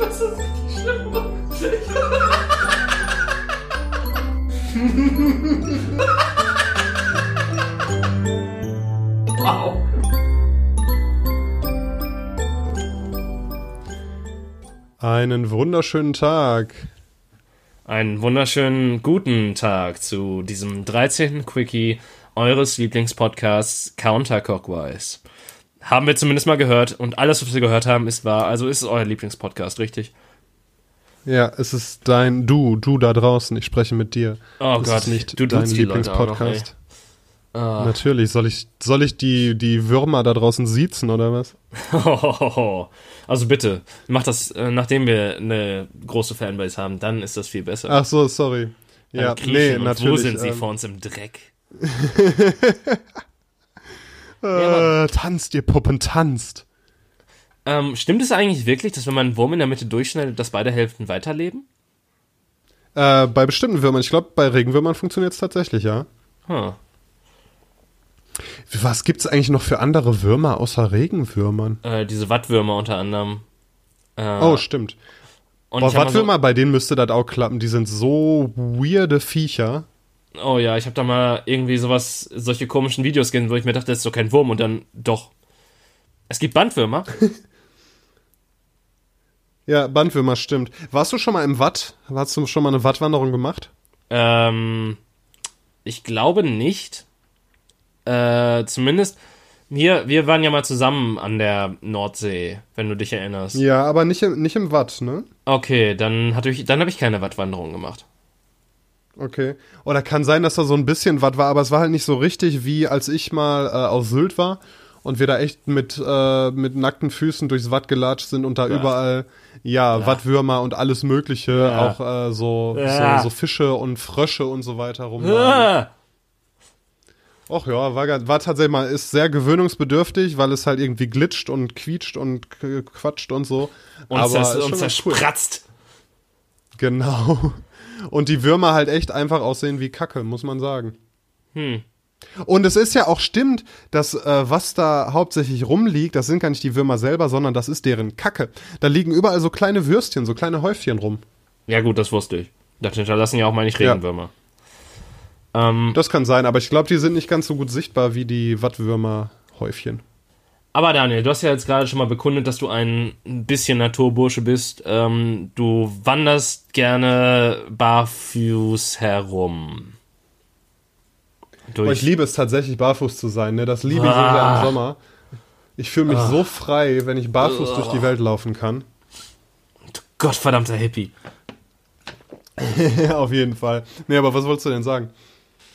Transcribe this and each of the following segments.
Das ist richtig schlimm. wow. Einen wunderschönen Tag. Einen wunderschönen guten Tag zu diesem 13. Quickie eures Lieblingspodcasts Counterclockwise. Haben wir zumindest mal gehört und alles, was wir gehört haben, ist wahr. Also ist es euer Lieblingspodcast, richtig? Ja, es ist dein Du, du da draußen. Ich spreche mit dir. Oh es Gott, ist nicht du dein Lieblingspodcast. Ah. Natürlich. Soll ich, soll ich die, die Würmer da draußen siezen oder was? Also bitte, mach das, äh, nachdem wir eine große Fanbase haben, dann ist das viel besser. Ach so, sorry. Dann Ja, nee, natürlich. Wo sind sie ähm, vor uns im Dreck? äh, tanzt, ihr Puppen, tanzt. Ähm, stimmt es eigentlich wirklich, dass wenn man einen Wurm in der Mitte durchschneidet, dass beide Hälften weiterleben? Äh, bei bestimmten Würmern, ich glaube, bei Regenwürmern funktioniert es tatsächlich, ja. Huh. Was gibt's eigentlich noch für andere Würmer außer Regenwürmern? Äh, diese Wattwürmer unter anderem. Äh, Oh, stimmt. und Boah, Wattwürmer, bei denen müsste das auch klappen. Die sind so weirde Viecher. Oh ja, ich habe da mal irgendwie sowas, solche komischen Videos gesehen, wo ich mir dachte, das ist doch kein Wurm und dann doch. Es gibt Bandwürmer. Ja, Bandwürmer, stimmt. Warst du schon mal im Watt? Hast du schon mal eine Wattwanderung gemacht? ähm, ich glaube nicht. Äh, zumindest. Wir, wir waren ja mal zusammen an der Nordsee, wenn du dich erinnerst. Ja, aber nicht im, nicht im Watt, ne? Okay, dann, hatte ich, dann habe ich keine Wattwanderung gemacht. Okay. Oder kann sein, dass da so ein bisschen Watt war, aber es war halt nicht so richtig, wie als ich mal äh, auf Sylt war und wir da echt mit, äh, mit nackten Füßen durchs Watt gelatscht sind und da Ja. überall, ja, Ja. Wattwürmer und alles Mögliche, Ja. auch äh, so, Ja. so, so Fische und Frösche und so weiter rum. Ah! Och ja, war, war tatsächlich mal, ist sehr gewöhnungsbedürftig, weil es halt irgendwie glitscht und quietscht und quatscht und so. Und, aber zers ist und schon ganz cool. Genau. Und die Würmer halt echt einfach aussehen wie Kacke, muss man sagen. Hm. Und es ist ja auch stimmt, dass äh, was da hauptsächlich rumliegt, das sind gar nicht die Würmer selber, sondern das ist deren Kacke. Da liegen überall so kleine Würstchen, so kleine Häufchen rum. Ja, gut, das wusste ich. Das hinterlassen ja auch meine Regenwürmer. Ähm, Das kann sein, aber ich glaube, die sind nicht ganz so gut sichtbar wie die Wattwürmer-Häufchen. Aber Daniel, du hast ja jetzt gerade schon mal bekundet, dass du ein bisschen Naturbursche bist. Ähm, du wanderst gerne barfuß herum. Aber ich liebe es tatsächlich, barfuß zu sein. Ne? Das liebe ich Ah. sehr im Sommer. Ich fühle mich so frei, wenn ich barfuß durch die Welt laufen kann. Gottverdammter Hippie. auf jeden Fall. Nee, aber was wolltest du denn sagen?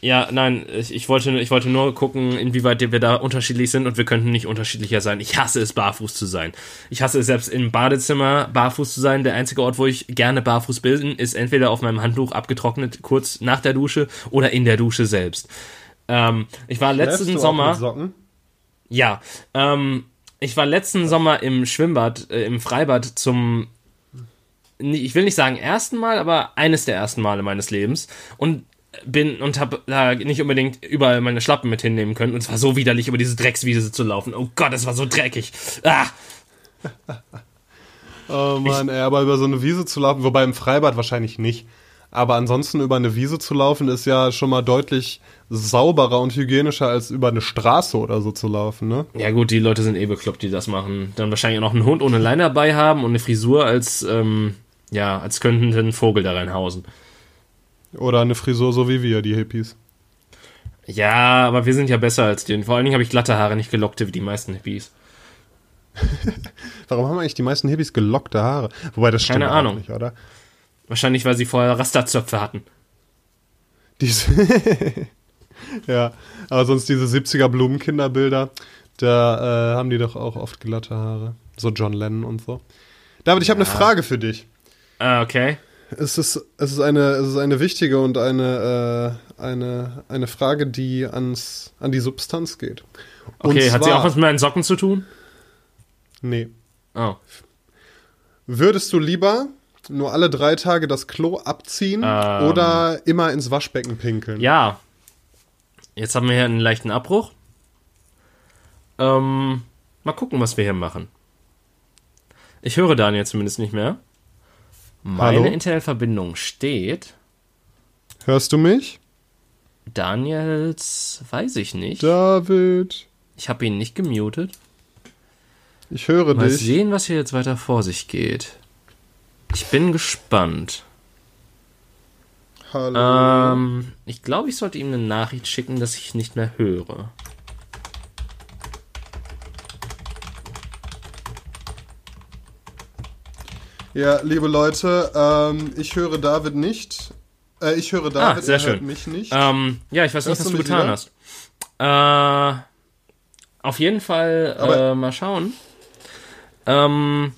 Ja, nein, ich, ich, wollte, ich wollte nur gucken, inwieweit wir da unterschiedlich sind und wir könnten nicht unterschiedlicher sein. Ich hasse es, barfuß zu sein. Ich hasse es selbst im Badezimmer barfuß zu sein. Der einzige Ort, wo ich gerne barfuß bin, ist entweder auf meinem Handtuch abgetrocknet, kurz nach der Dusche oder in der Dusche selbst. Ähm, ich war Schläfst letzten Sommer. Ja, ähm, ich war letzten Sommer im Schwimmbad, äh, im Freibad zum, ich will nicht sagen ersten Mal, aber eines der ersten Male meines Lebens und bin und habe da nicht unbedingt überall meine Schlappen mit hinnehmen können und es war so widerlich, über diese Dreckswiese zu laufen. Oh Gott, es war so dreckig. Ah, Oh Mann, ey, aber über so eine Wiese zu laufen, wobei im Freibad wahrscheinlich nicht. Aber ansonsten über eine Wiese zu laufen, ist ja schon mal deutlich sauberer und hygienischer, als über eine Straße oder so zu laufen, ne? ja gut, die Leute sind eh bekloppt, die das machen. Dann wahrscheinlich auch noch einen Hund ohne Leine dabei haben und eine Frisur, als ähm, ja, als könnten ein Vogel da reinhausen. Oder eine Frisur so wie wir, die Hippies. Ja, aber wir sind ja besser als die. Und vor allen Dingen habe ich glatte Haare, nicht gelockte wie die meisten Hippies. Warum haben eigentlich die meisten Hippies gelockte Haare? Wobei das stimmt Keine Ahnung. nicht, oder? Wahrscheinlich, weil sie vorher Rasterzöpfe hatten. Diese ja, aber sonst diese 70er Blumenkinderbilder, da äh, haben die doch auch oft glatte Haare. So John Lennon und so. David, ich habe eine Frage für dich. Ah, okay. Es ist, es ist, eine, es ist eine wichtige und eine, äh, eine, eine Frage, die ans, an die Substanz geht. Und Okay, hat sie zwar- auch was mit meinen Socken zu tun? Nee. Oh. Würdest du lieber nur alle drei Tage das Klo abziehen Ähm. oder immer ins Waschbecken pinkeln? Ja. Jetzt haben wir hier einen leichten Abbruch. Ähm, mal gucken, was wir hier machen. Ich höre Daniel zumindest nicht mehr. Meine Hallo? Internetverbindung steht. Hörst du mich? Daniels weiß ich nicht. David, Ich habe ihn nicht gemutet. ich höre Mal dich. sehen, was hier jetzt weiter vor sich geht. Ich bin gespannt. Hallo. Ähm, ich glaube, ich sollte ihm eine Nachricht schicken, dass ich nicht mehr höre. Ja, liebe Leute, ähm, ich höre David nicht. Äh, ich höre David, Ah, sehr schön. mich nicht. Ähm, ja, ich weiß nicht, Hörst was du getan wieder? hast. Äh, auf jeden Fall äh, mal schauen. Ähm,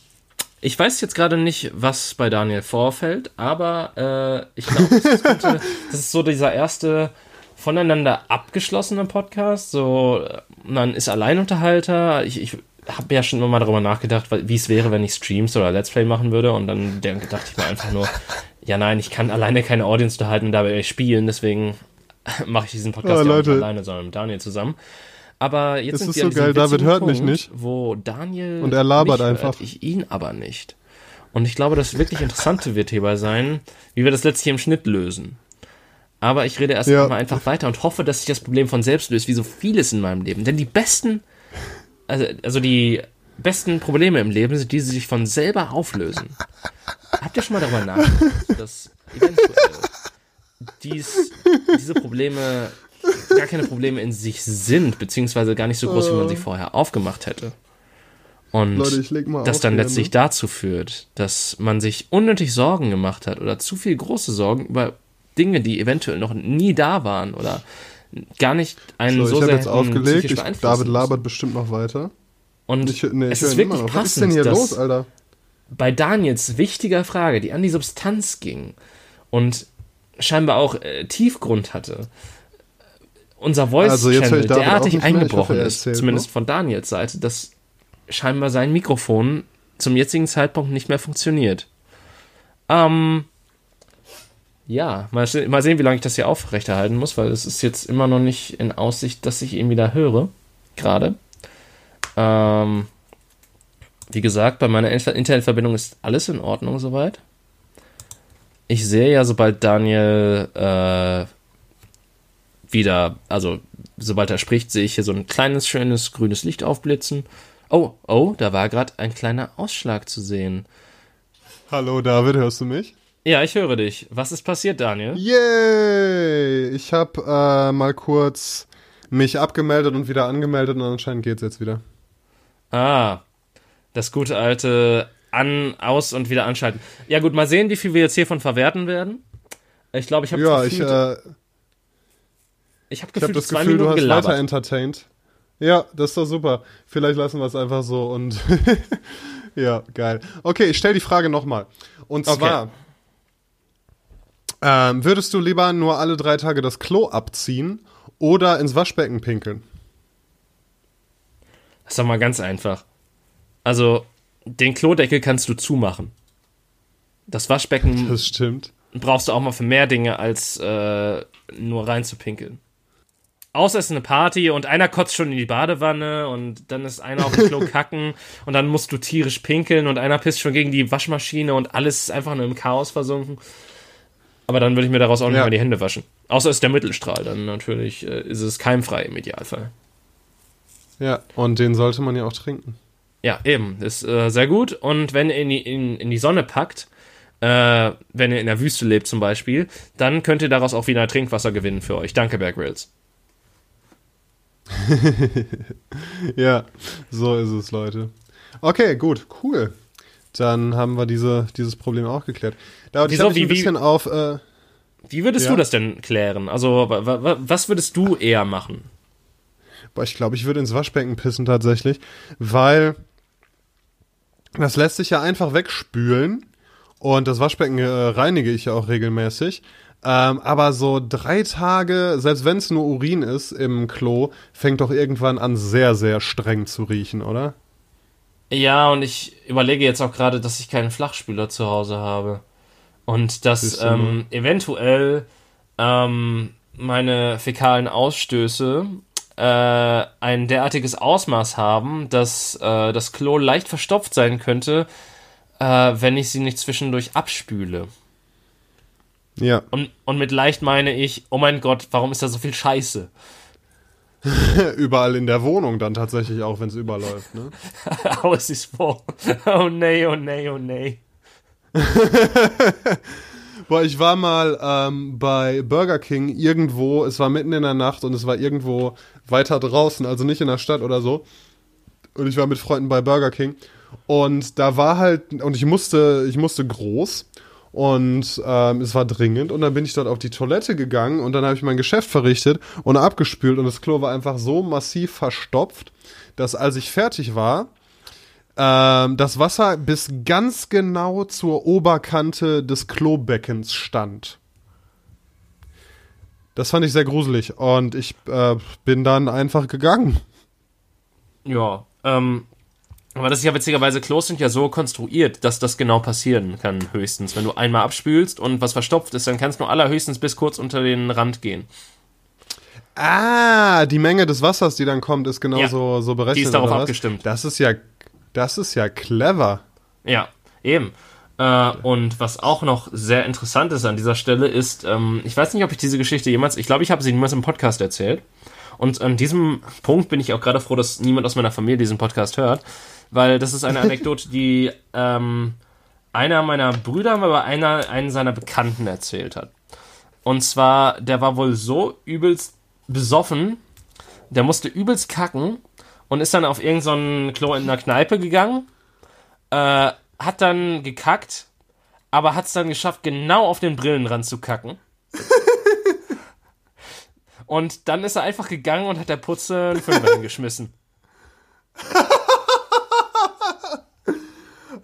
ich weiß jetzt gerade nicht, was bei Daniel vorfällt, aber äh, ich glaube, das, das ist so dieser erste voneinander abgeschlossene Podcast. So, äh, man ist Alleinunterhalter. Ich, ich habe ja schon immer mal darüber nachgedacht, wie es wäre, wenn ich Streams oder Let's Play machen würde. Und dann dachte ich mir einfach nur, ja nein, ich kann alleine keine Audience unterhalten und dabei spielen. Deswegen mache ich diesen Podcast Ah, ja nicht alleine, sondern mit Daniel zusammen. Aber jetzt Es sind ist wir so geil, David hört mich Punkt, nicht. Wo Daniel Und er labert mich einfach. Hört, ich ihn aber nicht. Und ich glaube, das wirklich Interessante wird hierbei sein, wie wir das letztlich im Schnitt lösen. Aber ich rede erst Ja. mal einfach weiter und hoffe, dass sich das Problem von selbst löst, wie so vieles in meinem Leben. Denn die besten, also, also die besten Probleme im Leben sind die, die sich von selber auflösen. Habt ihr schon mal darüber nachgedacht, dass eventuell dies, diese Probleme gar keine Probleme in sich sind, beziehungsweise gar nicht so groß, wie man sie vorher aufgemacht hätte? Und Leute, das dann letztlich ne? dazu führt, dass man sich unnötig Sorgen gemacht hat oder zu viel große Sorgen über Dinge, die eventuell noch nie da waren oder gar nicht einen So, so, ich sehr jetzt aufgelegt. Ich, David labert bestimmt noch weiter. Und Ich, nee, es ist wirklich noch. Was ist denn passend, hier los, Alter? bei Daniels wichtiger Frage, die an die Substanz ging und scheinbar auch äh, Tiefgrund hatte, unser Also, ich David auch derartig eingebrochen hoffe, er ist, erzählt zumindest noch. von Daniels Seite, dass scheinbar sein Mikrofon zum jetzigen Zeitpunkt nicht mehr funktioniert. Ähm, ja, mal, mal sehen, wie lange ich das hier aufrechterhalten muss, weil es ist jetzt immer noch nicht in Aussicht, dass ich ihn wieder höre. Gerade. Ähm, wie gesagt, bei meiner Inter- Internetverbindung ist alles in Ordnung soweit. Ich sehe ja, sobald Daniel äh, wieder, also sobald er spricht, sehe ich hier so ein kleines, schönes grünes Licht aufblitzen. Oh, oh, da war gerade ein kleiner Ausschlag zu sehen. Hallo, David, hörst du mich? Ja, ich höre dich. Was ist passiert, Daniel? Yay! Ich habe äh, mal kurz mich abgemeldet und wieder angemeldet und anscheinend geht's jetzt wieder. Ah, das gute alte An, Aus und wieder anschalten. Ja gut, mal sehen, wie viel wir jetzt hiervon verwerten werden. Ich glaube, ich habe Ja, ich, gefühlt, äh, ich hab ich habe gefühlt das Gefühl, du Minuten hast gelabert. weiter entertained. Ja, das ist doch super. Vielleicht lassen wir es einfach so und ja, geil. Okay, ich stelle die Frage nochmal. Und Okay. Ähm, würdest du lieber nur alle drei Tage das Klo abziehen oder ins Waschbecken pinkeln? Das ist doch mal ganz einfach. Also, den Klodeckel kannst du zumachen. Das Waschbecken Das stimmt. brauchst du auch mal für mehr Dinge, als äh, nur reinzupinkeln. Außer es ist eine Party und einer kotzt schon in die Badewanne und dann ist einer auf dem Klo kacken und dann musst du tierisch pinkeln und einer pisst schon gegen die Waschmaschine und alles ist einfach nur im Chaos versunken. Aber dann würde ich mir daraus auch nicht Ja. mehr die Hände waschen. Außer es ist der Mittelstrahl, dann natürlich äh, ist es keimfrei im Idealfall. Ja, und den sollte man ja auch trinken. Ja, eben. Ist äh, sehr gut. Und wenn ihr in die, in, in die Sonne packt, äh, wenn ihr in der Wüste lebt zum Beispiel, dann könnt ihr daraus auch wieder Trinkwasser gewinnen für euch. Danke, Bear Grylls. Ja, so ist es, Leute. Okay, gut, cool. Dann haben wir diese, dieses Problem auch geklärt. Ich Wieso? mich Wie- ein wie- bisschen auf... Äh, Wie würdest Ja. du das denn klären? Also, wa, wa, was würdest du eher machen? Boah, ich glaube, ich würde ins Waschbecken pissen tatsächlich, weil das lässt sich ja einfach wegspülen und das Waschbecken äh, reinige ich ja auch regelmäßig. Ähm, aber so drei Tage, selbst wenn es nur Urin ist im Klo, fängt doch irgendwann an sehr, sehr streng zu riechen, oder? Ja, und ich überlege jetzt auch gerade, dass ich keinen Flachspüler zu Hause habe. Und dass ähm, eventuell ähm, meine fäkalen Ausstöße äh, ein derartiges Ausmaß haben, dass äh, das Klo leicht verstopft sein könnte, Äh, wenn ich sie nicht zwischendurch abspüle. Ja. Und, und mit leicht meine ich, oh mein Gott, warum ist da so viel Scheiße? überall in der Wohnung dann tatsächlich auch, wenn es überläuft, ne? Alles ist voll. Oh nee, oh nee, oh nee. Boah, ich war mal ähm, bei Burger King irgendwo, es war mitten in der Nacht und es war irgendwo weiter draußen, also nicht in der Stadt oder so. Und ich war mit Freunden bei Burger King und da war halt, und ich musste, ich musste groß und ähm, es war dringend und dann bin ich dort auf die Toilette gegangen und dann habe ich mein Geschäft verrichtet und abgespült und das Klo war einfach so massiv verstopft, dass als ich fertig war, ähm, das Wasser bis ganz genau zur Oberkante des Klobeckens stand. Das fand ich sehr gruselig und ich äh, bin dann einfach gegangen. Ja, ähm, aber das ist ja witzigerweise, Klos sind ja so konstruiert, dass das genau passieren kann, höchstens. Wenn du einmal abspülst und was verstopft ist, dann kannst du allerhöchstens bis kurz unter den Rand gehen. Ah, die Menge des Wassers, die dann kommt, ist genauso Ja, so berechnet. die ist darauf abgestimmt. Das ist ja, das ist ja clever. Ja, eben. Äh, und was auch noch sehr interessant ist an dieser Stelle ist, ähm, ich weiß nicht, ob ich diese Geschichte jemals, ich glaube, ich habe sie niemals im Podcast erzählt. Und an diesem Punkt bin ich auch gerade froh, dass niemand aus meiner Familie diesen Podcast hört, weil das ist eine Anekdote, die ähm, einer meiner Brüder mal bei einer, einen seiner Bekannten erzählt hat. Und zwar, der war wohl so übelst besoffen, der musste übelst kacken und ist dann auf irgendein so Klo in einer Kneipe gegangen, äh, hat dann gekackt, aber hat es dann geschafft, genau auf den Brillenrand zu kacken. und dann ist er einfach gegangen und hat der Putze einen Fünfer hingeschmissen.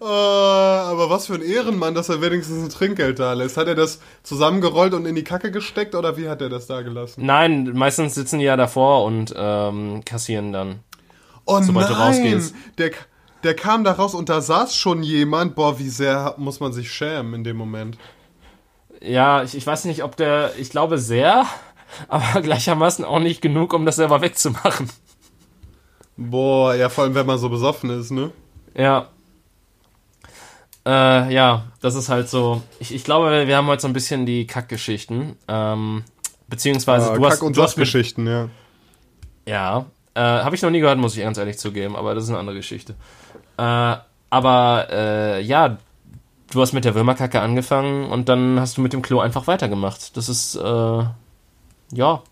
Äh, aber was für ein Ehrenmann, dass er wenigstens ein Trinkgeld da lässt. Hat er das zusammengerollt und in die Kacke gesteckt oder wie hat er das da gelassen? Nein, meistens sitzen die ja davor und ähm, kassieren dann. Oh Sobald du nein, rausgehst. der, der kam da raus und da saß schon jemand. Boah, wie sehr muss man sich schämen in dem Moment. Ja, ich, ich weiß nicht, ob der, ich glaube sehr, aber gleichermaßen auch nicht genug, um das selber wegzumachen. Boah, ja, vor allem wenn man so besoffen ist, ne? Ja. Äh, ja, das ist halt so. Ich, ich glaube, wir haben heute so ein bisschen die Kackgeschichten. Ähm, beziehungsweise Ah, du hast, Kack- und du hast mit, Sachgeschichten, ja. Ja. Äh, Habe ich noch nie gehört, muss ich ganz ehrlich zugeben, aber das ist eine andere Geschichte. Äh, aber äh, ja, du hast mit der Würmerkacke angefangen und dann hast du mit dem Klo einfach weitergemacht. Das ist äh, ja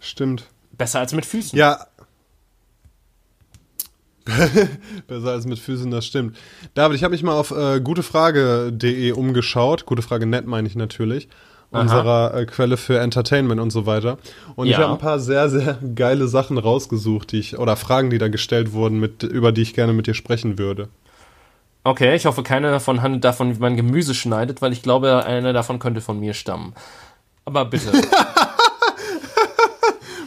Stimmt. besser als mit Füßen. Ja. Besser als mit Füßen, das stimmt. David, ich habe mich mal auf äh, gutefrage.de umgeschaut. Gute Frage net meine ich natürlich. Unserer äh, Quelle für Entertainment und so weiter. Und ich Ja. habe ein paar sehr, sehr geile Sachen rausgesucht, die ich, oder Fragen, die da gestellt wurden, mit, über die ich gerne mit dir sprechen würde. Okay, ich hoffe, keine davon handelt davon, wie man Gemüse schneidet, weil ich glaube, eine davon könnte von mir stammen. Aber bitte.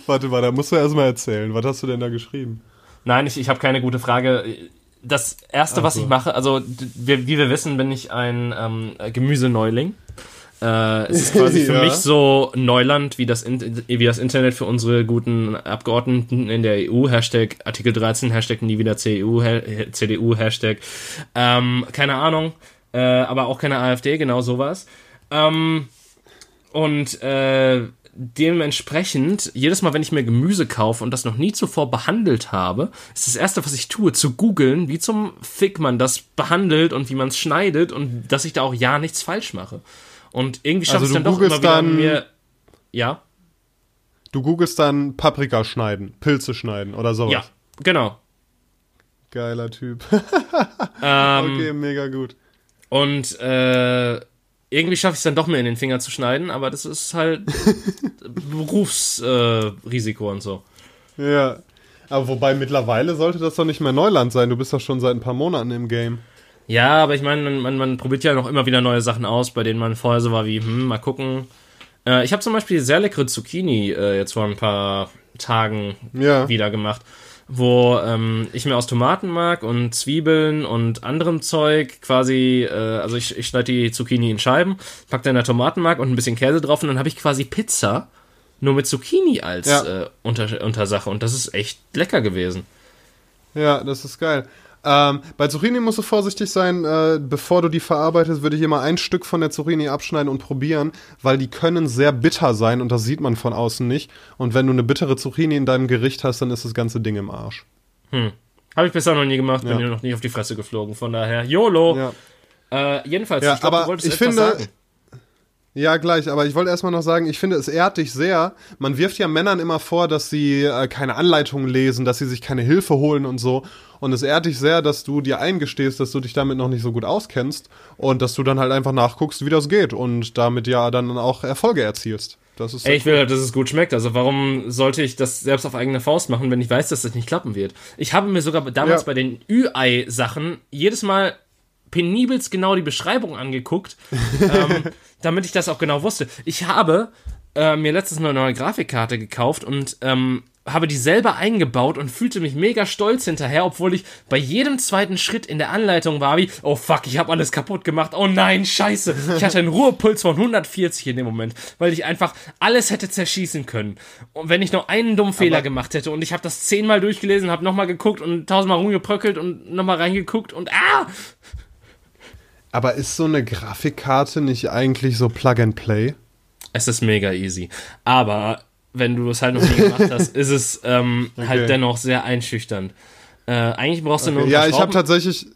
Warte mal, da musst du erstmal erzählen. Was hast du denn da geschrieben? Nein, ich, ich habe keine gute Frage. Das erste, Ach was ich mache, also wie, wie wir wissen, bin ich ein ähm, Gemüseneuling. Äh, es ist quasi für Ja. mich so Neuland wie das, In wie das Internet für unsere guten Abgeordneten in der EU. Hashtag Artikel 13, Hashtag nie wieder CDU, ha CDU, Hashtag ähm, keine Ahnung, äh, aber auch keine AfD, genau sowas. Ähm, und äh, dementsprechend, jedes Mal, wenn ich mir Gemüse kaufe und das noch nie zuvor behandelt habe, ist das Erste, was ich tue, zu googeln, wie zum Fick man das behandelt und wie man es schneidet und dass ich da auch ja nichts falsch mache. Und irgendwie schaffe Also ich dann doch immer dann- mir... Ja, Du googelst dann Paprika schneiden, Pilze schneiden oder sowas. ja, genau. Geiler Typ. Ähm, okay, mega gut. Und äh, irgendwie schaffe ich es dann doch mir in den Finger zu schneiden, aber das ist halt Berufsrisiko äh, und so. Ja. Aber wobei mittlerweile sollte das doch nicht mehr Neuland sein. Du bist doch schon seit ein paar Monaten im Game. Ja, aber ich meine, man, man, man probiert ja noch immer wieder neue Sachen aus, bei denen man vorher so war wie, hm, mal gucken. Äh, ich habe zum Beispiel sehr leckere Zucchini äh, jetzt vor ein paar Tagen Ja. wieder gemacht, wo ähm, ich mir aus Tomatenmark und Zwiebeln und anderem Zeug quasi, äh, also ich, ich schneide die Zucchini in Scheiben, pack da in der Tomatenmark und ein bisschen Käse drauf und dann habe ich quasi Pizza nur mit Zucchini als Ja. äh, Unter Untersache und das ist echt lecker gewesen. Ja, das ist geil. Ähm, bei Zucchini musst du vorsichtig sein. Äh, bevor du die verarbeitest, würde ich immer ein Stück von der Zucchini abschneiden und probieren, weil die können sehr bitter sein und das sieht man von außen nicht. Und wenn du eine bittere Zucchini in deinem Gericht hast, dann ist das ganze Ding im Arsch. Hm. Habe ich bisher noch nie gemacht, bin ja. noch nie auf die Fresse geflogen. Von daher, YOLO! Ja. Äh, jedenfalls, ja, ich glaube, aber du wolltest ich finde, sagen. Ja, gleich, aber ich wollte erstmal noch sagen, ich finde, es ehrt dich sehr. Man wirft ja Männern immer vor, dass sie äh, keine Anleitungen lesen, dass sie sich keine Hilfe holen und so. Und es ehrt dich sehr, dass du dir eingestehst, dass du dich damit noch nicht so gut auskennst und dass du dann halt einfach nachguckst, wie das geht und damit ja dann auch Erfolge erzielst. Das ist Ey, ich will halt, dass es gut schmeckt. Also warum sollte ich das selbst auf eigene Faust machen, wenn ich weiß, dass das nicht klappen wird? Ich habe mir sogar damals Ja. bei den Ü-Ei-Sachen jedes Mal penibelst genau die Beschreibung angeguckt, ähm, damit ich das auch genau wusste. Ich habe äh, mir letztens eine neue Grafikkarte gekauft und ähm, habe die selber eingebaut und fühlte mich mega stolz hinterher, obwohl ich bei jedem zweiten Schritt in der Anleitung war wie, oh fuck, ich habe alles kaputt gemacht, oh nein, scheiße. Ich hatte einen Ruhepuls von 140 in dem Moment, weil ich einfach alles hätte zerschießen können. Und wenn ich noch einen dummen Fehler gemacht hätte und ich habe das zehnmal durchgelesen, habe nochmal geguckt und tausendmal rumgebröckelt und nochmal reingeguckt und ah! Aber ist so eine Grafikkarte nicht eigentlich so Plug and Play? Es ist mega easy. Aber wenn du es halt noch nie gemacht hast, ist es ähm, halt dennoch sehr einschüchternd. Äh, eigentlich brauchst du nur ein Ja, ich habe tatsächlich,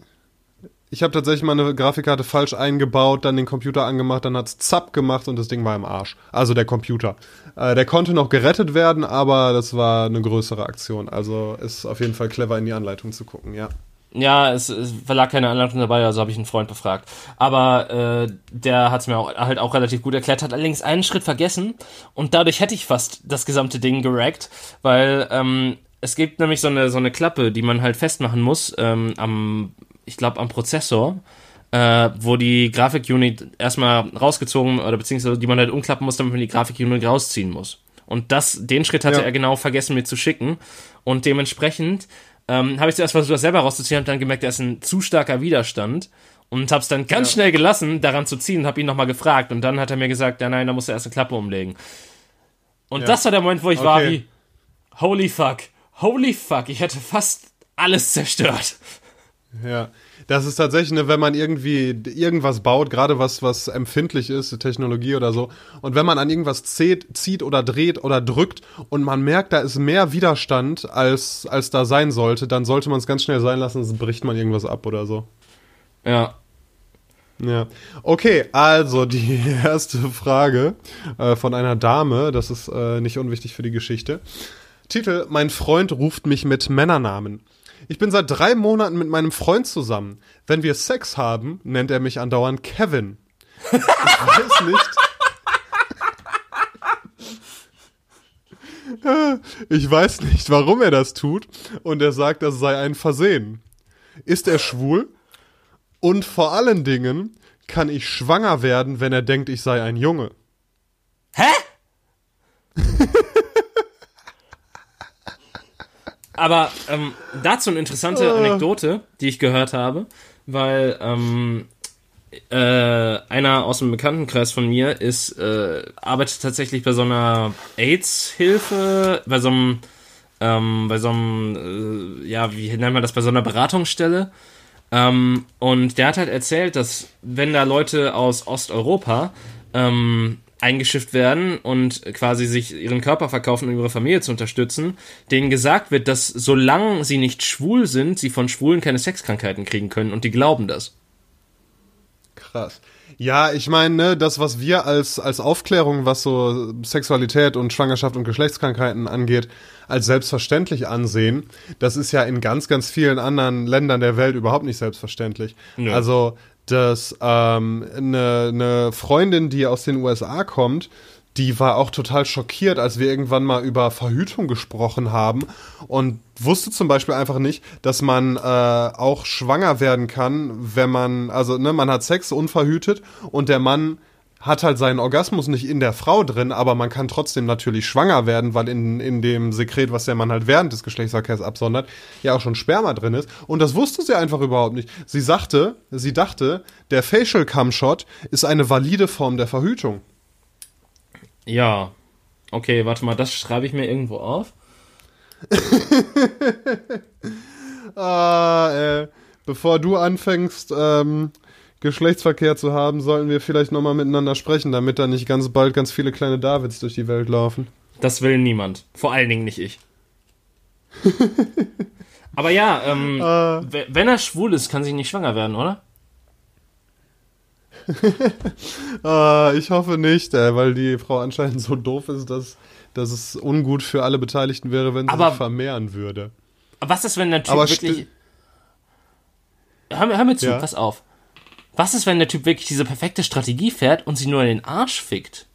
ich habe tatsächlich meine Grafikkarte falsch eingebaut, dann den Computer angemacht, dann hat's zapp gemacht und das Ding war im Arsch. Also der Computer. Äh, der konnte noch gerettet werden, aber das war eine größere Aktion. Also ist auf jeden Fall clever in die Anleitung zu gucken, ja. Ja, es, es lag keine Anleitung dabei, also habe ich einen Freund befragt. Aber äh, der hat es mir auch, halt auch relativ gut erklärt, hat allerdings einen Schritt vergessen und dadurch hätte ich fast das gesamte Ding gerackt, weil ähm, es gibt nämlich so eine, so eine Klappe, die man halt festmachen muss ähm, am, ich glaube, am Prozessor. Äh, wo die Grafikunit erstmal rausgezogen oder beziehungsweise die man halt umklappen muss, damit man die Grafikunit rausziehen muss. Und das, den Schritt hatte Ja. er genau vergessen mir zu schicken. Und dementsprechend ähm, habe ich zuerst versucht, das selber rauszuziehen, habe dann gemerkt, da ist ein zu starker Widerstand und habe es dann ganz schnell gelassen, daran zu ziehen und habe ihn nochmal gefragt. Und dann hat er mir gesagt, ja nein, da musst du erst eine Klappe umlegen. Und Ja. das war der Moment, wo ich war Okay. wie, holy fuck, holy fuck, ich hätte fast alles zerstört. Ja, das ist tatsächlich, ne, wenn man irgendwie irgendwas baut, gerade was, was empfindlich ist, Technologie oder so, und wenn man an irgendwas zieht, zieht oder dreht oder drückt und man merkt, da ist mehr Widerstand, als, als da sein sollte, dann sollte man es ganz schnell sein lassen, sonst bricht man irgendwas ab oder so. Ja, Ja. Okay, also die erste Frage äh, von einer Dame, das ist äh, nicht unwichtig für die Geschichte. Titel: Mein Freund ruft mich mit Männernamen. Ich bin seit drei Monaten mit meinem Freund zusammen. Wenn wir Sex haben, nennt er mich andauernd Kevin. Ich weiß nicht. Ich weiß nicht, warum er das tut. Und er sagt, das sei ein Versehen. Ist er schwul? Und vor allen Dingen kann ich schwanger werden, wenn er denkt, ich sei ein Junge. Hä? Aber ähm, dazu eine interessante Anekdote, die ich gehört habe, weil ähm, äh, einer aus dem Bekanntenkreis von mir ist, äh, arbeitet tatsächlich bei so einer AIDS-Hilfe, bei so einem, ähm, bei so einem, äh, ja, wie nennt man das, bei so einer Beratungsstelle. Ähm, und der hat halt erzählt, dass wenn da Leute aus Osteuropa ähm, eingeschifft werden und quasi sich ihren Körper verkaufen, um ihre Familie zu unterstützen, denen gesagt wird, dass solange sie nicht schwul sind, sie von Schwulen keine Sexkrankheiten kriegen können und die glauben das. Krass. Ja, ich meine, ne, das, was wir als, als Aufklärung, was so Sexualität und Schwangerschaft und Geschlechtskrankheiten angeht, als selbstverständlich ansehen, das ist ja in ganz, ganz vielen anderen Ländern der Welt überhaupt nicht selbstverständlich. Nö. Also, dass ähm, eine, eine Freundin, die aus den USA kommt, die war auch total schockiert, als wir irgendwann mal über Verhütung gesprochen haben und wusste zum Beispiel einfach nicht, dass man äh, auch schwanger werden kann, wenn man, also ne, man hat Sex unverhütet und der Mann hat halt seinen Orgasmus nicht in der Frau drin, aber man kann trotzdem natürlich schwanger werden, weil in, in dem Sekret, was der Mann halt während des Geschlechtsverkehrs absondert, ja auch schon Sperma drin ist. Und das wusste sie einfach überhaupt nicht. Sie sagte, sie dachte, der Facial Cum Shot ist eine valide Form der Verhütung. Ja. Okay, warte mal, das schreibe ich mir irgendwo auf. Ah, äh, bevor du anfängst, ähm, Geschlechtsverkehr zu haben, sollten wir vielleicht nochmal miteinander sprechen, damit da nicht ganz bald ganz viele kleine Davids durch die Welt laufen. Das will niemand. Vor allen Dingen nicht ich. Aber ja, ähm, Äh. wenn er schwul ist, kann sie nicht schwanger werden, oder? Ah, ich hoffe nicht, äh, weil die Frau anscheinend so doof ist, dass, dass es ungut für alle Beteiligten wäre, wenn sie Aber- sich vermehren würde. Aber was ist, wenn der Typ Aber wirklich. Hör, mir- hör mir zu, Ja. pass auf. Was ist, wenn der Typ wirklich diese perfekte Strategie fährt und sie nur in den Arsch fickt?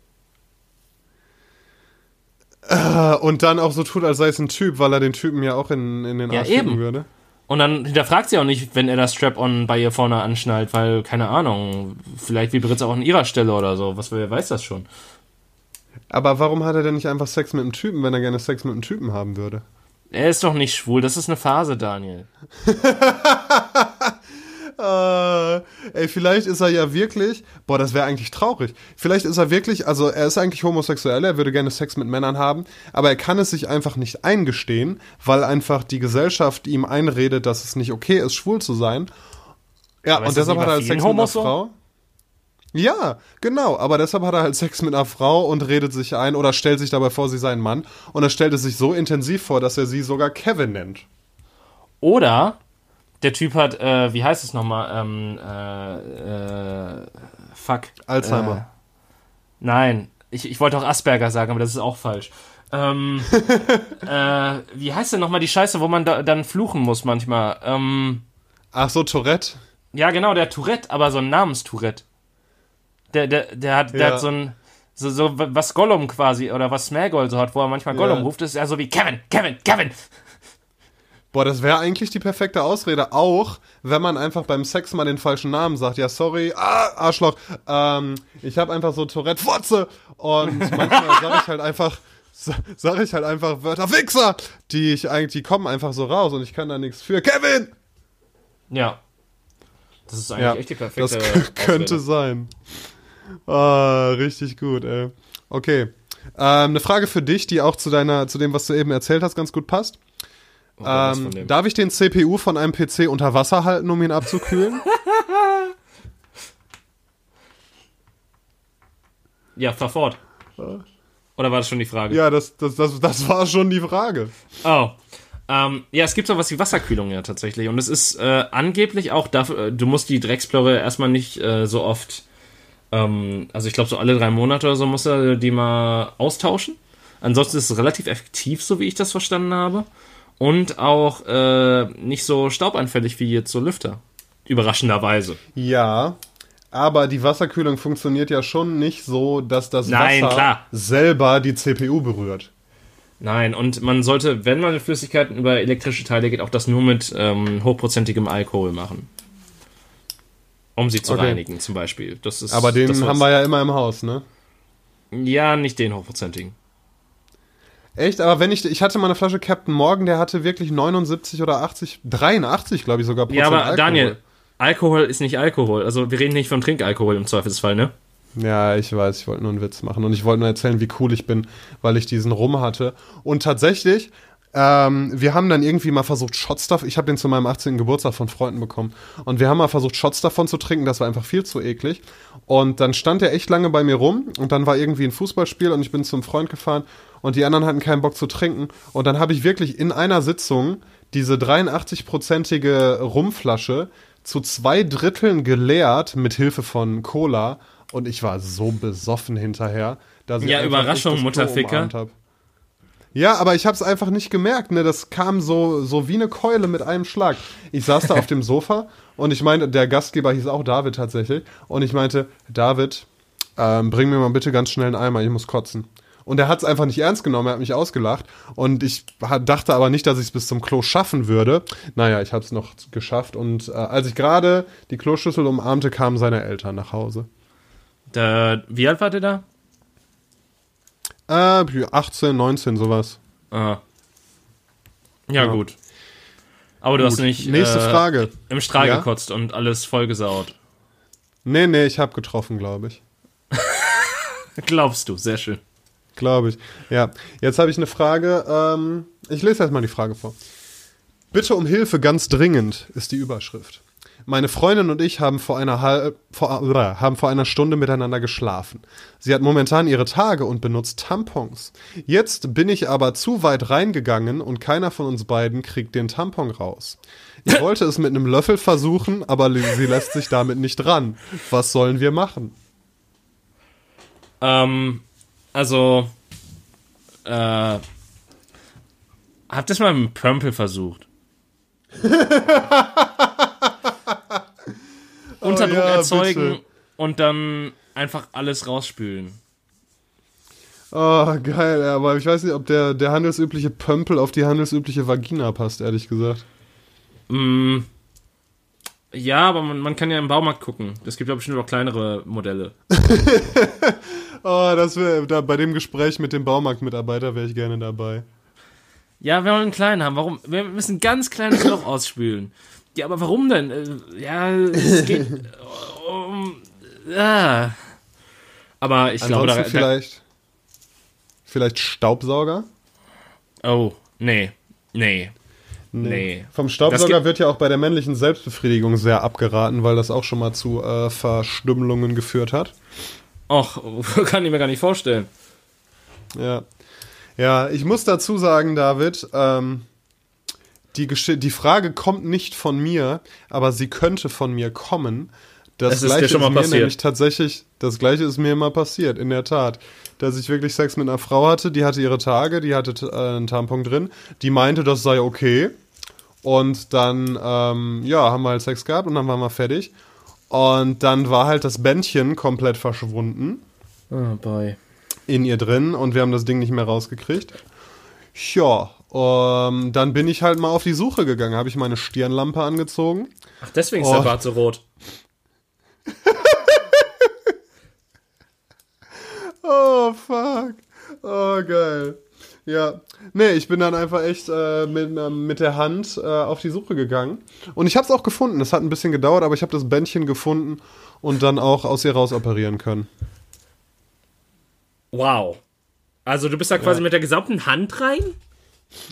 Ah, Und dann auch so tut, als sei es ein Typ, weil er den Typen ja auch in, in den Ja, Arsch ficken eben. würde. Und dann hinterfragt sie auch nicht, wenn er das Strap-on bei ihr vorne anschnallt, weil, keine Ahnung, vielleicht vibriert es auch an ihrer Stelle oder so. Was wer weiß das schon. Aber warum hat er denn nicht einfach Sex mit einem Typen, wenn er gerne Sex mit einem Typen haben würde? Er ist doch nicht schwul, das ist eine Phase, Daniel. Äh, ey, vielleicht ist er ja wirklich, boah, das wäre eigentlich traurig. Vielleicht ist er wirklich, also er ist eigentlich homosexuell, er würde gerne Sex mit Männern haben, aber er kann es sich einfach nicht eingestehen, weil einfach die Gesellschaft ihm einredet, dass es nicht okay ist, schwul zu sein. Ja, Aber und deshalb hat er halt Sex mit einer? Frau. Ja, genau, aber deshalb hat er halt Sex mit einer Frau und redet sich ein oder stellt sich dabei vor, sie sei ein Mann. Und er stellt es sich so intensiv vor, dass er sie sogar Kevin nennt. Oder der Typ hat, äh, wie heißt es nochmal? Ähm, äh, äh, fuck. Alzheimer. Äh, nein, ich, ich wollte auch Asperger sagen, aber das ist auch falsch. Ähm, äh, wie heißt denn nochmal die Scheiße, wo man da, dann fluchen muss manchmal? Ähm, Ach so, Tourette? ja, genau, der Tourette, aber so ein Namenstourette. Der, der, der hat, der Ja. hat so ein, so, so was Gollum quasi, oder was Smagold so hat, wo er manchmal Gollum Ja. ruft, ist ja so wie Kevin, Kevin, Kevin. Boah, das wäre eigentlich die perfekte Ausrede, auch wenn man einfach beim Sex mal den falschen Namen sagt. Ja, sorry, ah, Arschloch, ähm, ich habe einfach so Tourette Fotze und manchmal sage ich halt einfach, sage ich halt einfach Wörter Wichser, die ich eigentlich, die kommen einfach so raus und ich kann da nichts für. Kevin! Ja. Das ist eigentlich Ja, echt die das perfekte k- könnte Ausrede. sein. Ah, richtig gut, ey. Okay. Ähm, eine Frage für dich, die auch zu deiner, zu dem, was du eben erzählt hast, ganz gut passt. Oh, Ähm, darf ich den CPU von einem PC unter Wasser halten, um ihn abzukühlen? Ja, fahr fort. Oder war das schon die Frage? ja, das, das, das, das war schon die Frage. Oh. Ähm, ja, es gibt sowas wie Wasserkühlung ja tatsächlich. Und es ist äh, angeblich auch dafür, äh, du musst die Drecksplörre erstmal nicht äh, so oft, ähm, also ich glaube so alle drei Monate oder so musst du die mal austauschen. Ansonsten ist es relativ effektiv, so wie ich das verstanden habe. Und auch äh, nicht so staubanfällig wie jetzt so Lüfter. Überraschenderweise. Ja, aber die Wasserkühlung funktioniert ja schon nicht so, dass das Nein, Wasser klar. selber die CPU berührt. Nein, und man sollte, wenn man mit Flüssigkeiten über elektrische Teile geht, auch das nur mit ähm, hochprozentigem Alkohol machen. Um sie zu Okay. reinigen, zum Beispiel. Das ist, Aber den das haben wir ja immer im Haus, ne? Ja, nicht den hochprozentigen. Echt? Aber wenn ich, ich hatte mal eine Flasche Captain Morgan, der hatte wirklich 79 oder 80, 83, glaube ich sogar, Ja, aber Alkohol. Daniel, Alkohol ist nicht Alkohol. Also wir reden nicht vom Trinkalkohol im Zweifelsfall, ne? Ja, ich weiß, ich wollte nur einen Witz machen und ich wollte nur erzählen, wie cool ich bin, weil ich diesen Rum hatte. Und tatsächlich, ähm, wir haben dann irgendwie mal versucht, Shots davon, ich habe den zu meinem 18. Geburtstag von Freunden bekommen und wir haben mal versucht, Shots davon zu trinken, das war einfach viel zu eklig. Und dann stand er echt lange bei mir rum und dann war irgendwie ein Fußballspiel und ich bin zum Freund gefahren und die anderen hatten keinen Bock zu trinken und dann habe ich wirklich in einer Sitzung diese 83-prozentige Rumflasche zu zwei Dritteln geleert mit Hilfe von Cola und ich war so besoffen hinterher, dass ich Ja, Überraschung, Mutterficker. Ja, aber ich habe es einfach nicht gemerkt, ne? Das kam so so wie eine Keule mit einem Schlag. Ich saß da auf dem Sofa und ich meinte, der Gastgeber hieß auch David tatsächlich und ich meinte, David, ähm, bring mir mal bitte ganz schnell einen Eimer, ich muss kotzen. Und er hat es einfach nicht ernst genommen, er hat mich ausgelacht. Und ich dachte aber nicht, dass ich es bis zum Klo schaffen würde. Naja, ich habe es noch geschafft. Und äh, als ich gerade die Kloschüssel umarmte, kamen seine Eltern nach Hause. Da, wie alt war der da? Äh, 18, 19, sowas. Ah. Ja, Ja. gut. Aber du hast Gut. nicht Nächste äh, Frage. im Strahl Ja? gekotzt und alles vollgesaut. Nee, nee, ich habe getroffen, glaube ich. Glaubst du, sehr schön. Glaube ich. Ja, jetzt habe ich eine Frage. Ähm, ich lese erstmal die Frage vor. Bitte um Hilfe ganz dringend ist die Überschrift. Meine Freundin und ich haben vor einer, halb, vor, äh, haben vor einer Stunde miteinander geschlafen. Sie hat momentan ihre Tage und benutzt Tampons. Jetzt bin ich aber zu weit reingegangen und keiner von uns beiden kriegt den Tampon raus. Ich wollte es mit einem Löffel versuchen, aber sie lässt sich damit nicht ran. Was sollen wir machen? Ähm, also, äh, habt ihr es mal mit dem Pömpel versucht? Unterdruck Oh ja, erzeugen bitte. und dann einfach alles rausspülen. Oh, geil, aber ich weiß nicht, ob der, der handelsübliche Pömpel auf die handelsübliche Vagina passt, ehrlich gesagt. Mm, ja, aber man, man kann ja im Baumarkt gucken. Es gibt ja bestimmt auch kleinere Modelle. Oh, das wäre, da bei dem Gespräch mit dem Baumarktmitarbeiter wäre ich gerne dabei. Ja, wir wollen einen kleinen haben. Warum? Wir müssen ein ganz kleines Loch ausspülen. Ja, aber warum denn? Äh, Ja, es geht um. Ja. Aber ich glaube, Ansonsten da, vielleicht, vielleicht Staubsauger? da. Oh, nee. Nee. Nee. Vom Das Staubsauger wird ja auch bei der männlichen Selbstbefriedigung sehr abgeraten, weil das auch schon mal zu äh, Verstümmelungen geführt hat. Och, kann ich mir gar nicht vorstellen. Ja. Ja, ich muss dazu sagen, David, ähm, die, Gesch die Frage kommt nicht von mir, aber sie könnte von mir kommen. Das ist dir gleiche schon mal mir passiert. nämlich tatsächlich, das gleiche ist mir immer passiert, in der Tat. Dass ich wirklich Sex mit einer Frau hatte, die hatte ihre Tage, die hatte äh, einen Tampon drin, die meinte, das sei okay. Und dann, ähm, ja, haben wir halt Sex gehabt und dann waren wir fertig. Und dann war halt das Bändchen komplett verschwunden Oh, boy. in ihr drin und wir haben das Ding nicht mehr rausgekriegt. Ja, ähm, dann bin ich halt mal auf die Suche gegangen, habe ich meine Stirnlampe angezogen. Ach, deswegen ist Oh. der Bart so rot. Oh, fuck. Oh, geil. Ja, nee, ich bin dann einfach echt äh, mit, ähm, mit der Hand äh, auf die Suche gegangen. Und ich habe es auch gefunden. Es hat ein bisschen gedauert, aber ich habe das Bändchen gefunden und dann auch aus ihr raus operieren können. Wow. Also du bist da quasi mit der gesamten Hand rein?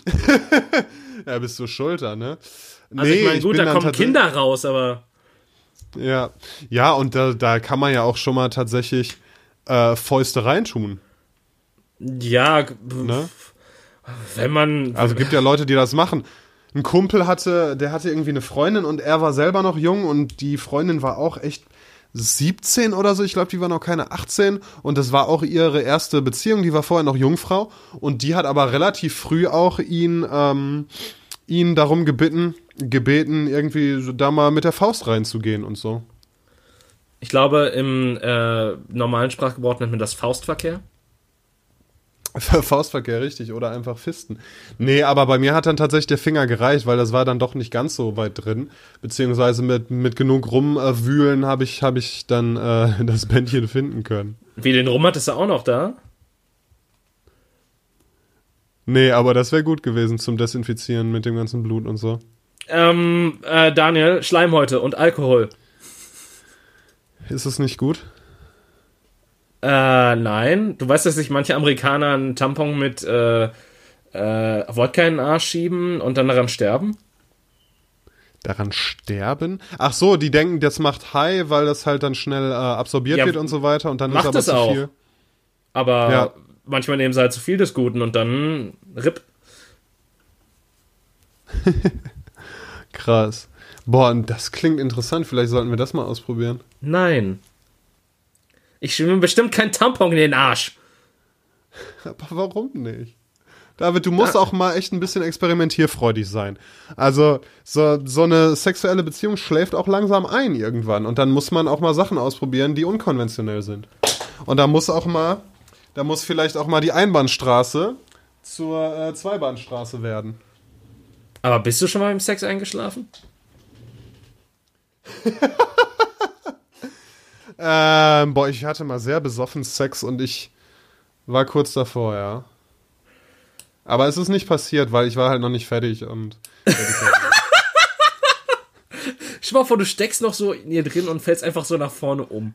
Ja, bis zur Schulter, ne? Also ich meine, gut, bin da kommen Kinder raus, aber Ja, ja, und da, da kann man ja auch schon mal tatsächlich äh, Fäuste reintun. ja, Ne? wenn man Also gibt ja Leute, die das machen. Ein Kumpel hatte, der hatte irgendwie eine Freundin und er war selber noch jung und die Freundin war auch echt 17 oder so. Ich glaube, die war noch keine 18 und das war auch ihre erste Beziehung. Die war vorher noch Jungfrau und die hat aber relativ früh auch ihn, ähm, ihn darum gebeten, gebeten, irgendwie da mal mit der Faust reinzugehen und so. ich glaube im äh, normalen Sprachgebrauch nennt man das Faustverkehr. Faustverkehr, richtig, oder einfach Fisten. Nee, aber bei mir hat dann tatsächlich der Finger gereicht, weil das war dann doch nicht ganz so weit drin. Beziehungsweise mit, mit genug rumwühlen habe ich, hab ich dann äh, das Bändchen finden können. Wie den Rum hattest du auch noch da? Nee, aber das wäre gut gewesen zum Desinfizieren mit dem ganzen Blut und so. Ähm, äh, Daniel, Schleimhäute und Alkohol. Ist es nicht gut? Äh, nein. Du weißt, dass sich manche Amerikaner einen Tampon mit äh, äh, Wodka in den Arsch schieben und dann daran sterben? Daran sterben? Ach so, die denken, das macht High, weil das halt dann schnell äh, absorbiert Ja, wird und so weiter und dann macht ist aber es zu auch. viel. Aber Ja. manchmal nehmen sie halt zu viel des Guten und dann RIP. Krass. Boah, und das klingt interessant. Vielleicht sollten wir das mal ausprobieren. Nein. Ich mir bestimmt kein Tampon in den Arsch. Aber warum nicht? David, du musst auch mal echt ein bisschen experimentierfreudig sein. Also, so, so eine sexuelle Beziehung schläft auch langsam ein irgendwann. Und dann muss man auch mal Sachen ausprobieren, die unkonventionell sind. Und da muss auch mal, da muss vielleicht auch mal die Einbahnstraße zur äh, Zweibahnstraße werden. Aber bist du schon mal im Sex eingeschlafen? Ähm, boah, ich hatte mal sehr besoffen Sex und ich war kurz davor, ja. Aber es ist nicht passiert, weil ich war halt noch nicht fertig und. Dir mal vor, du steckst noch so in ihr drin und fällst einfach so nach vorne um.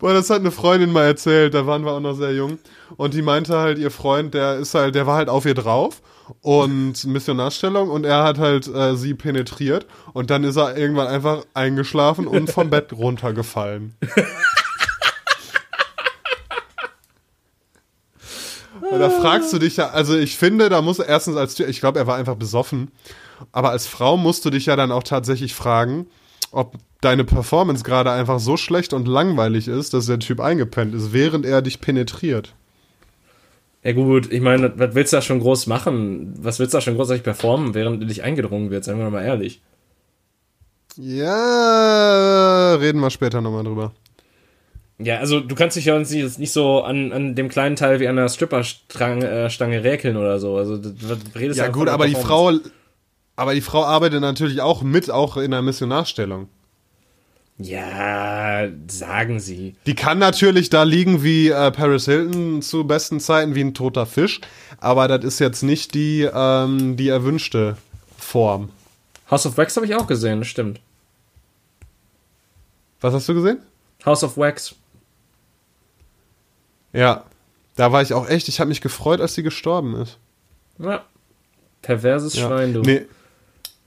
Boah, das hat eine Freundin mal erzählt, da waren wir auch noch sehr jung. Und die meinte halt, ihr Freund, der ist halt, der war halt auf ihr drauf und Missionarstellung und er hat halt äh, sie penetriert und dann ist er irgendwann einfach eingeschlafen und vom Bett runtergefallen. Und da fragst du dich ja, also ich finde, da muss erstens als, ich glaube, er war einfach besoffen, aber als Frau musst du dich ja dann auch tatsächlich fragen, ob deine Performance gerade einfach so schlecht und langweilig ist, dass der Typ eingepennt ist, während er dich penetriert. Ja gut, ich meine, was willst du da schon groß machen? Was willst du da schon großartig performen, während du dich eingedrungen wird? Seien wir mal ehrlich. Ja, reden wir später nochmal drüber. Ja, also du kannst dich ja nicht, nicht so an, an dem kleinen Teil wie an der Stripperstange äh, räkeln oder so. Also du redest ja gut, aber die Frau, aber die Frau arbeitet natürlich auch mit, auch in der Missionarstellung. Ja, sagen sie. Die kann natürlich da liegen wie äh, Paris Hilton zu besten Zeiten wie ein toter Fisch, aber das ist jetzt nicht die, ähm, die erwünschte Form. House of Wax habe ich auch gesehen, stimmt. Was hast du gesehen? House of Wax. Ja, da war ich auch echt, ich habe mich gefreut, als sie gestorben ist. Ja. Perverses ja. Schwein, du. Nee,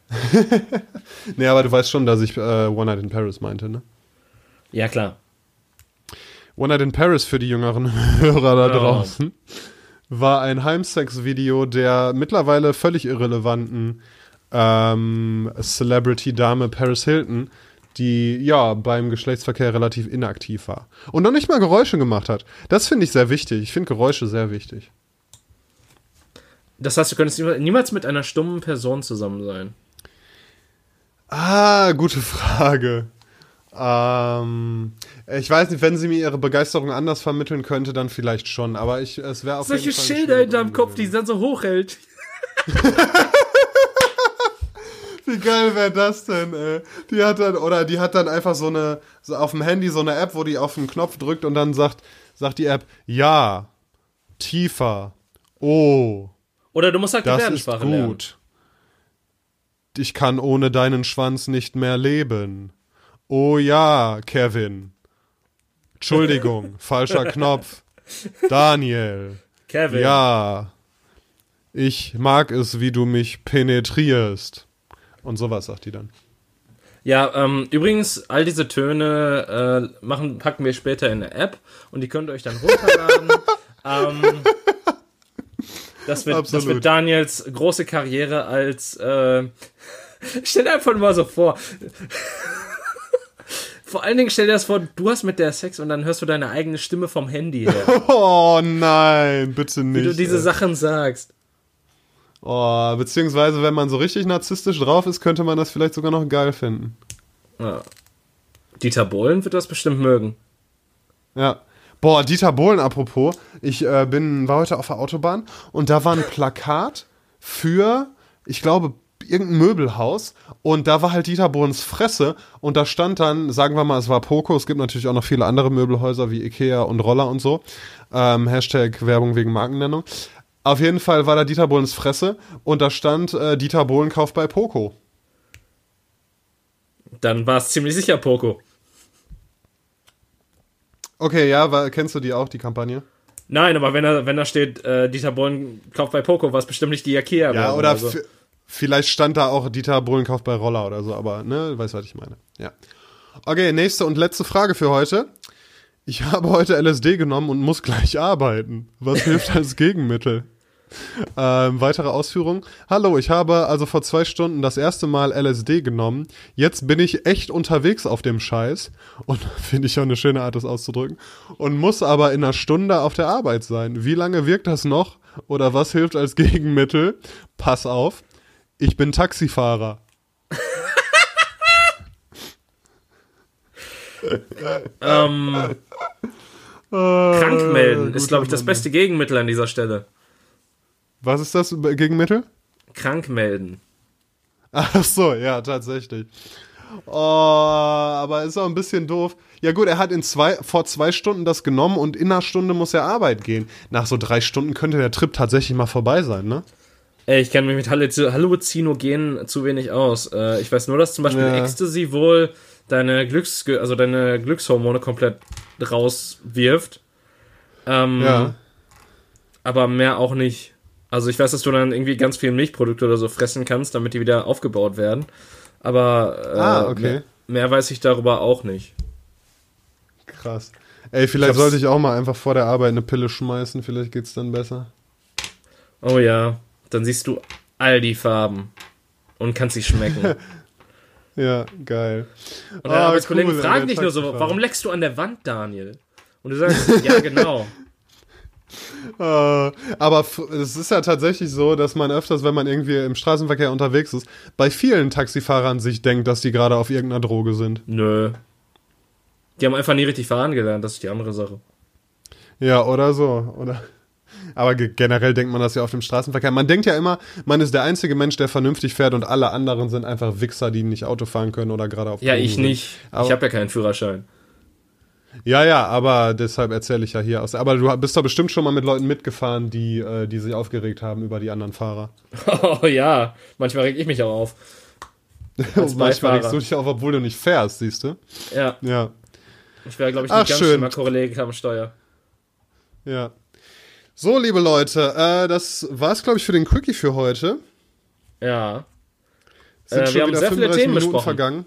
nee, aber du weißt schon, dass ich äh, One Night in Paris meinte, ne? Ja, klar. One Night in Paris für die jüngeren Hörer da oh. draußen war ein Heimsex-Video der mittlerweile völlig irrelevanten ähm, Celebrity-Dame Paris Hilton, die ja beim Geschlechtsverkehr relativ inaktiv war und noch nicht mal Geräusche gemacht hat. Das finde ich sehr wichtig. Ich finde Geräusche sehr wichtig. Das heißt, du könntest niemals mit einer stummen Person zusammen sein. Ah, gute Frage. Ähm, ich weiß nicht, wenn sie mir ihre Begeisterung anders vermitteln könnte, dann vielleicht schon. Aber ich, es wäre auf Solche jeden Fall Schilder in deinem Kopf, die sie dann so hochhält. Wie geil wäre das denn, ey? Die hat dann, oder die hat dann einfach so eine, so auf dem Handy so eine App, wo die auf den Knopf drückt und dann sagt, sagt die App, ja, tiefer, oh. Oder du musst halt Gebärdensprache lernen. gut ich kann ohne deinen Schwanz nicht mehr leben. Oh ja, Kevin. Entschuldigung, falscher Knopf. Daniel. Kevin. Ja. Ich mag es, wie du mich penetrierst. Und sowas sagt die dann. Ja, ähm, übrigens, all diese Töne äh, machen, packen wir später in eine App und die könnt ihr euch dann runterladen. ähm, das, wird, das wird Daniels große Karriere als äh, stell dir einfach mal so vor. Vor allen Dingen stell dir das vor, du hast mit der Sex und dann hörst du deine eigene Stimme vom Handy her. Oh nein, bitte nicht. Wie du diese ey. Sachen sagst. Oh, beziehungsweise, wenn man so richtig narzisstisch drauf ist, könnte man das vielleicht sogar noch geil finden. Ja. Dieter Bohlen wird das bestimmt mögen. Ja. Boah, Dieter Bohlen apropos, ich äh, bin, war heute auf der Autobahn und da war ein Plakat für, ich glaube, irgendein Möbelhaus und da war halt Dieter Bohlens Fresse und da stand dann, sagen wir mal, es war Poco, es gibt natürlich auch noch viele andere Möbelhäuser wie Ikea und Roller und so. Ähm, Hashtag Werbung wegen Markennennung. Auf jeden Fall war da Dieter Bohlens Fresse und da stand äh, Dieter Bohlen kauft bei Poco. Dann war es ziemlich sicher Poco. Okay, ja, war, kennst du die auch, die Kampagne? Nein, aber wenn da, wenn da steht, äh, Dieter Bohlen kauft bei Poco, war es bestimmt nicht die Ikea. Ja, oder, so. Vielleicht stand da auch Dieter Bohlen kauft bei Roller oder so, aber ne, weißt du, was ich meine. Ja. Okay, nächste und letzte Frage für heute. Ich habe heute LSD genommen und muss gleich arbeiten. Was hilft als Gegenmittel? Ähm, weitere Ausführungen. Hallo, ich habe also vor zwei Stunden das erste Mal LSD genommen. Jetzt bin ich echt unterwegs auf dem Scheiß. Und finde ich auch eine schöne Art, das auszudrücken. Und muss aber in einer Stunde auf der Arbeit sein. Wie lange wirkt das noch? Oder was hilft als Gegenmittel? Pass auf. Ich bin Taxifahrer. ähm, krank melden ist, glaube ich, das beste Gegenmittel an dieser Stelle. Was ist das Gegenmittel? Krank melden. Ach so, ja, tatsächlich. Oh, aber ist auch ein bisschen doof. Ja gut, er hat in zwei, vor zwei Stunden das genommen und in einer Stunde muss er Arbeit gehen. Nach so drei Stunden könnte der Trip tatsächlich mal vorbei sein, ne? Ey, ich kenne mich mit Halluzinogenen zu wenig aus. Äh, ich weiß nur, dass zum Beispiel ja. Ecstasy wohl deine Glücks, also deine Glückshormone komplett rauswirft. Ähm, Ja. Aber mehr auch nicht. Also ich weiß, dass du dann irgendwie ganz viel Milchprodukte oder so fressen kannst, damit die wieder aufgebaut werden. Aber äh, Ah, okay. mehr, mehr weiß ich darüber auch nicht. Krass. Ey, vielleicht hab's- sollte ich auch mal einfach vor der Arbeit eine Pille schmeißen, vielleicht geht's dann besser. Oh ja, dann siehst du all die Farben und kannst sie schmecken. Ja, geil. Und deine Ah, Arbeitskollegen cool, fragen dich nur so, warum leckst du an der Wand, Daniel? Und du sagst, ja, genau. Äh, aber es ist ja tatsächlich so, dass man öfters, wenn man irgendwie im Straßenverkehr unterwegs ist, bei vielen Taxifahrern sich denkt, dass die gerade auf irgendeiner Droge sind. Nö. Die haben einfach nie richtig fahren gelernt, das ist die andere Sache. Ja, oder so. Oder. Aber ge- generell denkt man das ja auf dem Straßenverkehr. Man denkt ja immer, man ist der einzige Mensch, der vernünftig fährt und alle anderen sind einfach Wichser, die nicht Auto fahren können oder gerade auf Ja, ich sind. nicht. Aber- ich habe ja keinen Führerschein. Ja, ja, aber deshalb erzähle ich ja hier aus. Aber du bist doch bestimmt schon mal mit Leuten mitgefahren, die, äh, die sich aufgeregt haben über die anderen Fahrer. Oh ja, manchmal reg ich mich auch auf. Manchmal regst du dich auf, obwohl du nicht fährst, siehst du? Ja, Ja, ich wäre, glaube ich, Ach, nicht ganz schön. schlimmer Kollege am Steuer. ja. So, liebe Leute, äh, das war's, glaube ich, für den Quickie für heute. Ja. Sind Äh, schon wir haben sehr viele 35 Themen Minuten besprochen. vergangen.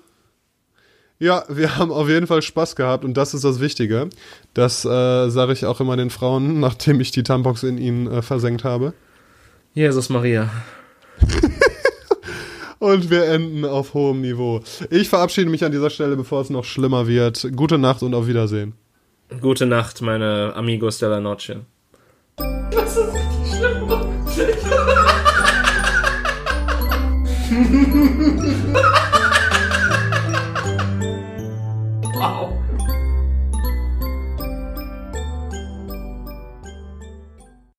Ja, wir haben auf jeden Fall Spaß gehabt und das ist das Wichtige. Das äh, sage ich auch immer den Frauen, nachdem ich die Tampox in ihnen äh, versenkt habe. Jesus Maria. Und wir enden auf hohem Niveau. Ich verabschiede mich an dieser Stelle, bevor es noch schlimmer wird. Gute Nacht und auf Wiedersehen. Gute Nacht, meine Amigos de la Noche. Das ist richtig schlimm.